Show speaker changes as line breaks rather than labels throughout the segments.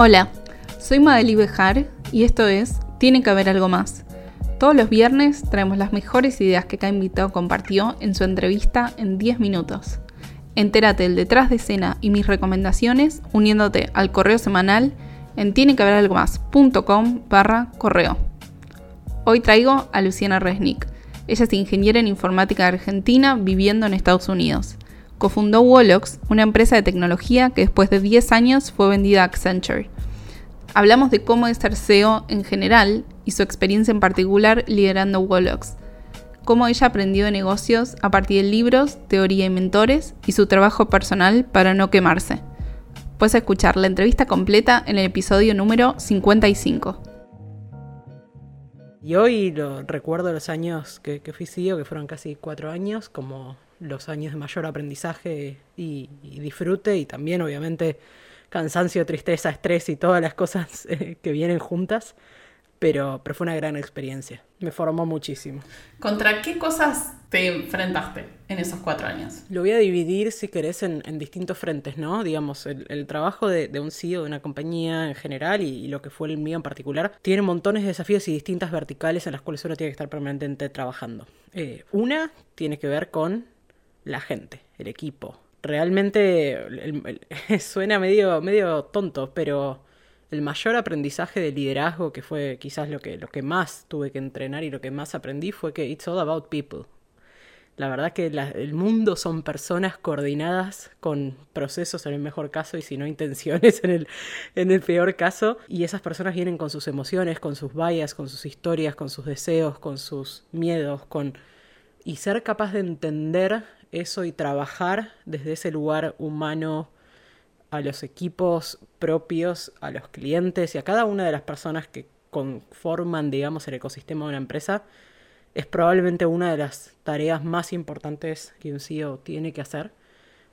Hola, soy Madeli Bejar y esto es Tiene que haber algo más. Todos los viernes traemos las mejores ideas que cada invitado compartió en su entrevista en 10 minutos. Entérate el detrás de escena y mis recomendaciones uniéndote al correo semanal en tienequehaberalgomás.com barra correo. Hoy traigo a Luciana Resnick. Ella es ingeniera en informática argentina viviendo en Estados Unidos. Cofundó Wolox, una empresa de tecnología que después de 10 años fue vendida a Accenture. Hablamos de cómo es ser CEO en general y su experiencia en particular liderando Wolox. Cómo ella aprendió de negocios a partir de libros, teoría y mentores y su trabajo personal para no quemarse. Puedes escuchar la entrevista completa en el episodio número 55.
Y hoy lo, recuerdo los años que, fui CEO, que fueron casi cuatro años, como los años de mayor aprendizaje y, disfrute, y también obviamente cansancio, tristeza, estrés y todas las cosas eh, que vienen juntas pero, pero fue una gran experiencia. Me formó muchísimo.
¿Contra qué cosas te enfrentaste en esos cuatro años?
Lo voy a dividir, si querés, en, distintos frentes, ¿no? Digamos, el, trabajo de, un CEO de una compañía en general y, lo que fue el mío en particular, tiene montones de desafíos y distintas verticales en las cuales uno tiene que estar permanentemente trabajando. Eh, una tiene que ver con la gente, el equipo. Realmente suena medio, medio tonto, pero el mayor aprendizaje de liderazgo, que fue quizás lo que, lo que más tuve que entrenar y lo que más aprendí, fue que it's all about people. La verdad que el mundo son personas coordinadas con procesos en el mejor caso y si no intenciones en el, en el peor caso. Y esas personas vienen con sus emociones, con sus vallas, con sus historias, con sus deseos, con sus miedos, con... Y ser capaz de entender eso y trabajar desde ese lugar humano a los equipos propios, a los clientes y a cada una de las personas que conforman, digamos, el ecosistema de una empresa, es probablemente una de las tareas más importantes que un CEO tiene que hacer.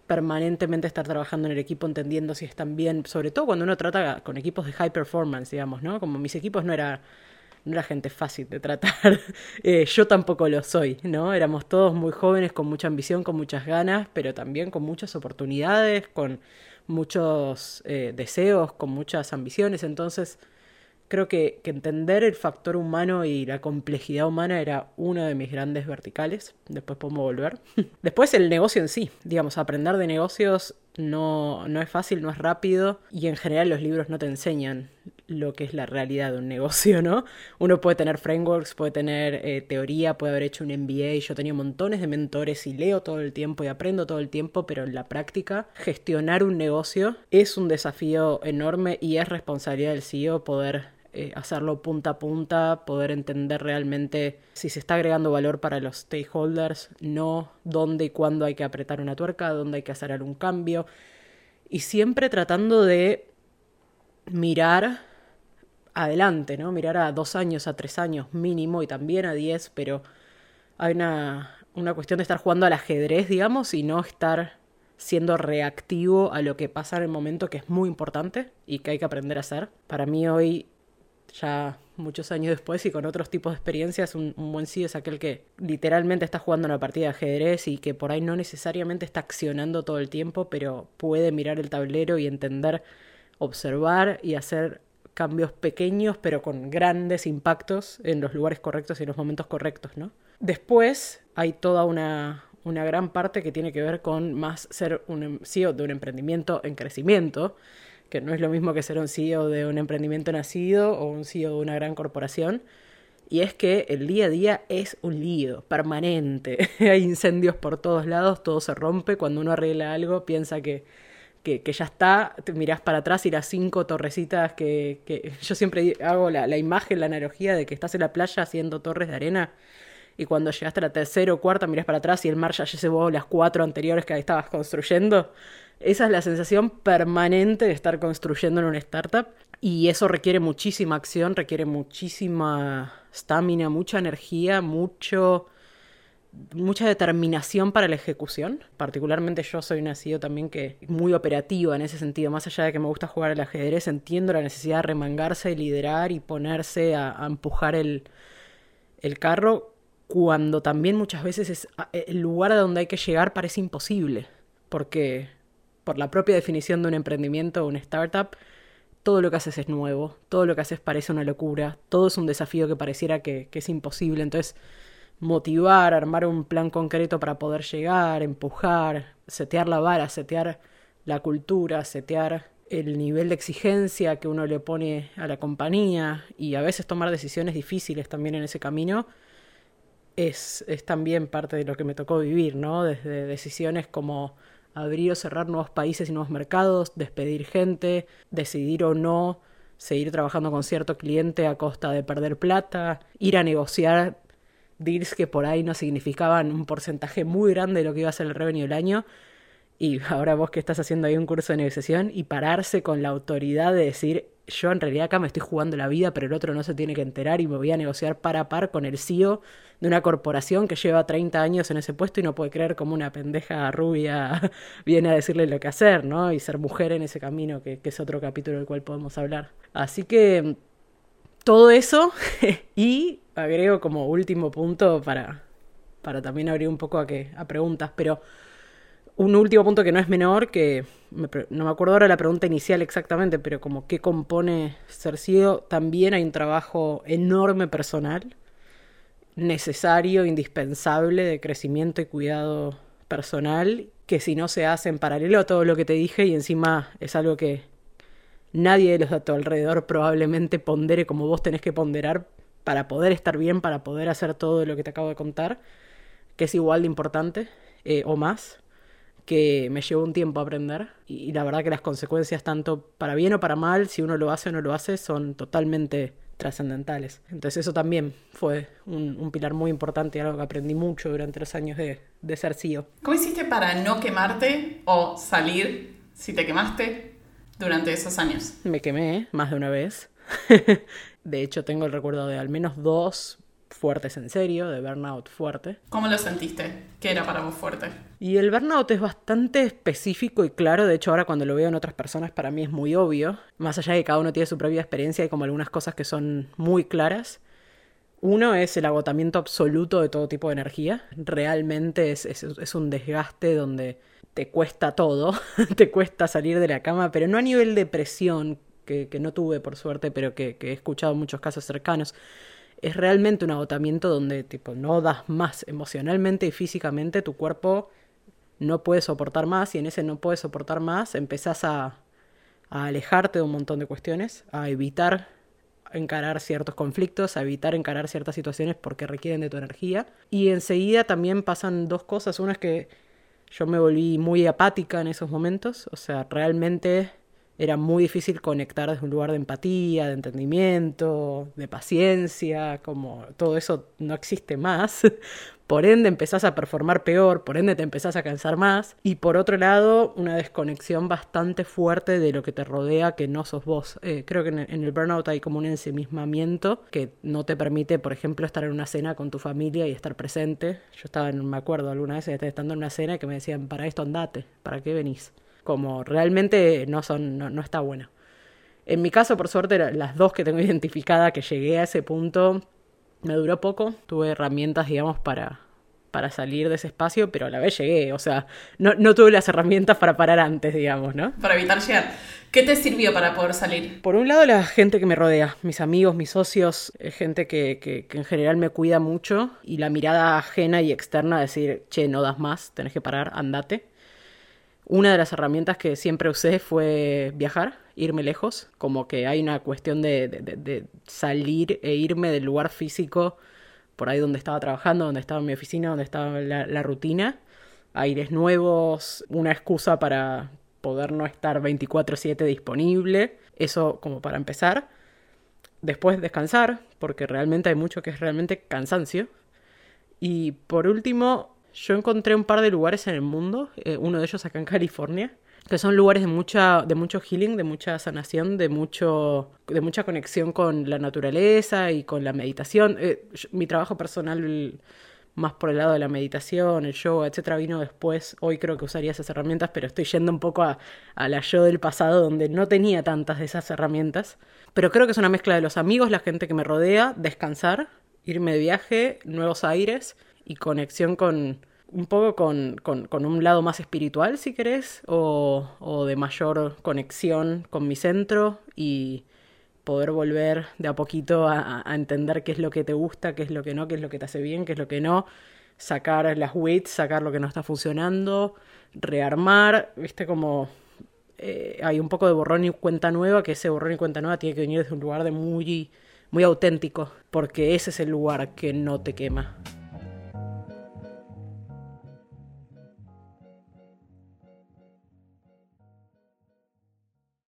Permanentemente estar trabajando en el equipo, entendiendo si están bien, sobre todo cuando uno trata con equipos de high performance, digamos, ¿no? Como mis equipos no era, no era gente fácil de tratar, eh, yo tampoco lo soy, ¿no? Éramos todos muy jóvenes, con mucha ambición, con muchas ganas, pero también con muchas oportunidades, con muchos eh, deseos, con muchas ambiciones, entonces creo que, que, entender el factor humano y la complejidad humana era una de mis grandes verticales. Después podemos volver. Después el negocio en sí, digamos, aprender de negocios no, no es fácil, no es rápido y en general los libros no te enseñan lo que es la realidad de un negocio, ¿no? Uno puede tener frameworks, puede tener eh, teoría, puede haber hecho un MBA, yo tenía montones de mentores y leo todo el tiempo y aprendo todo el tiempo, pero en la práctica gestionar un negocio es un desafío enorme y es responsabilidad del CEO poder eh, hacerlo punta a punta, poder entender realmente si se está agregando valor para los stakeholders, no dónde y cuándo hay que apretar una tuerca, dónde hay que hacer algún cambio. Y siempre tratando de mirar adelante, ¿no? Mirar a dos años, a tres años mínimo y también a diez, pero hay una, una cuestión de estar jugando al ajedrez, digamos, y no estar siendo reactivo a lo que pasa en el momento, que es muy importante y que hay que aprender a hacer. Para mí hoy ya muchos años después y con otros tipos de experiencias, un, buen CEO es aquel que literalmente está jugando una partida de ajedrez y que por ahí no necesariamente está accionando todo el tiempo, pero puede mirar el tablero y entender, observar y hacer cambios pequeños pero con grandes impactos en los lugares correctos y en los momentos correctos, ¿no? Después hay toda una, una gran parte que tiene que ver con más ser un CEO de un emprendimiento en crecimiento, que no es lo mismo que ser un CEO de un emprendimiento nacido o un CEO de una gran corporación. Y es que el día a día es un lío permanente. Hay incendios por todos lados, todo se rompe. Cuando uno arregla algo, piensa que, que, ya está. Te mirás para atrás y las cinco torrecitas que, yo siempre hago la, la, imagen, la analogía de que estás en la playa haciendo torres de arena. Y cuando llegaste a la tercera o cuarta, mirás para atrás y el mar ya llevó las cuatro anteriores que estabas construyendo. Esa es la sensación permanente de estar construyendo en una startup y eso requiere muchísima acción, requiere muchísima estamina, mucha energía, mucho mucha determinación para la ejecución. Particularmente yo soy una CEO también que muy operativa en ese sentido. Más allá de que me gusta jugar al ajedrez, entiendo la necesidad de remangarse, liderar y ponerse a, empujar el, el carro cuando también muchas veces es, el lugar a donde hay que llegar parece imposible. Porque por la propia definición de un emprendimiento o una startup, todo lo que haces es nuevo, todo lo que haces parece una locura, todo es un desafío que pareciera que es imposible. Entonces, motivar, armar un plan concreto para poder llegar, empujar, setear la vara, setear la cultura, setear el nivel de exigencia que uno le pone a la compañía y a veces tomar decisiones difíciles también en ese camino, es, es también parte de lo que me tocó vivir, ¿no? Desde decisiones como abrir o cerrar nuevos países y nuevos mercados, despedir gente, decidir o no seguir trabajando con cierto cliente a costa de perder plata, ir a negociar deals que por ahí no significaban un porcentaje muy grande de lo que iba a ser el revenue del año. Y ahora vos que estás haciendo ahí un curso de negociación y pararse con la autoridad de decir, yo en realidad acá me estoy jugando la vida, pero el otro no se tiene que enterar y me voy a negociar par a par con el CEO de una corporación que lleva 30 años en ese puesto y no puede creer como una pendeja rubia viene a decirle lo que hacer, ¿no? Y ser mujer en ese camino, que, que es otro capítulo del cual podemos hablar. Así que todo eso y agrego como último punto para, para también abrir un poco a, que, a preguntas, pero un último punto que no es menor, que no me acuerdo ahora la pregunta inicial exactamente, pero como qué compone ser CEO, también hay un trabajo enorme personal, necesario, indispensable de crecimiento y cuidado personal, que si no se hace en paralelo a todo lo que te dije y encima es algo que nadie de los de tu alrededor probablemente pondere como vos tenés que ponderar para poder estar bien, para poder hacer todo lo que te acabo de contar, que es igual de importante eh, o más que me llevó un tiempo aprender y, la verdad que las consecuencias tanto para bien o para mal, si uno lo hace o no lo hace, son totalmente trascendentales. Entonces eso también fue un, pilar muy importante y algo que aprendí mucho durante los años de, de ser CEO.
¿Cómo hiciste para no quemarte o salir si te quemaste durante esos años?
Me quemé más de una vez. de hecho tengo el recuerdo de al menos dos fuertes en serio, de burnout fuerte.
¿Cómo lo sentiste? ¿Qué era para vos fuerte?
Y el burnout es bastante específico y claro, de hecho ahora cuando lo veo en otras personas para mí es muy obvio, más allá de que cada uno tiene su propia experiencia y como algunas cosas que son muy claras. Uno es el agotamiento absoluto de todo tipo de energía, realmente es, es, un desgaste donde te cuesta todo, te cuesta salir de la cama, pero no a nivel de presión, que, no tuve por suerte, pero que, que he escuchado muchos casos cercanos, es realmente un agotamiento donde tipo no das más emocionalmente y físicamente, tu cuerpo no puede soportar más y en ese no puede soportar más empezás a, a alejarte de un montón de cuestiones, a evitar encarar ciertos conflictos, a evitar encarar ciertas situaciones porque requieren de tu energía. Y enseguida también pasan dos cosas. Una es que yo me volví muy apática en esos momentos, o sea, realmente era muy difícil conectar desde un lugar de empatía, de entendimiento, de paciencia, como todo eso no existe más. Por ende empezás a performar peor, por ende te empezás a cansar más. Y por otro lado, una desconexión bastante fuerte de lo que te rodea que no sos vos. Eh, creo que en el burnout hay como un ensimismamiento que no te permite, por ejemplo, estar en una cena con tu familia y estar presente. Yo estaba, en, me acuerdo alguna vez, estando en una cena y que me decían, para esto andate, ¿para qué venís? Como realmente no son, no, está bueno. En mi caso, por suerte, las dos que tengo identificada que llegué a ese punto, me duró poco, tuve herramientas, digamos, para, para salir de ese espacio, pero a la vez llegué, o sea, no, no tuve las herramientas para parar antes, digamos, ¿no?
Para evitar llegar. ¿Qué te sirvió para poder salir?
Por un lado, la gente que me rodea, mis amigos, mis socios, gente que, que, que en general me cuida mucho y la mirada ajena y externa, decir, che, no das más, tenés que parar, andate. Una de las herramientas que siempre usé fue viajar, irme lejos, como que hay una cuestión de, salir e irme del lugar físico, por ahí donde estaba trabajando, donde estaba mi oficina, donde estaba la, rutina, aires nuevos, una excusa para poder no estar 24/7 disponible, eso como para empezar. Después descansar, porque realmente hay mucho que es realmente cansancio. Y por último, yo encontré un par de lugares en el mundo, eh, uno de ellos acá en California, que son lugares de mucha de mucho healing, de mucha sanación, de mucho de mucha conexión con la naturaleza y con la meditación. Eh, mi trabajo personal más por el lado de la meditación, el yoga, etcétera, vino después. Hoy creo que usaría esas herramientas, pero estoy yendo un poco a, a la yo del pasado donde no tenía tantas de esas herramientas. Pero creo que es una mezcla de los amigos, la gente que me rodea, descansar, irme de viaje, nuevos aires y conexión con un poco con, un lado más espiritual, si querés, o, de mayor conexión con mi centro y poder volver de a poquito a, entender qué es lo que te gusta, qué es lo que no, qué es lo que te hace bien, qué es lo que no, sacar las weights, sacar lo que no está funcionando, rearmar, viste como eh, hay un poco de borrón y cuenta nueva, que ese borrón y cuenta nueva tiene que venir desde un lugar de muy, muy auténtico, porque ese es el lugar que no te quema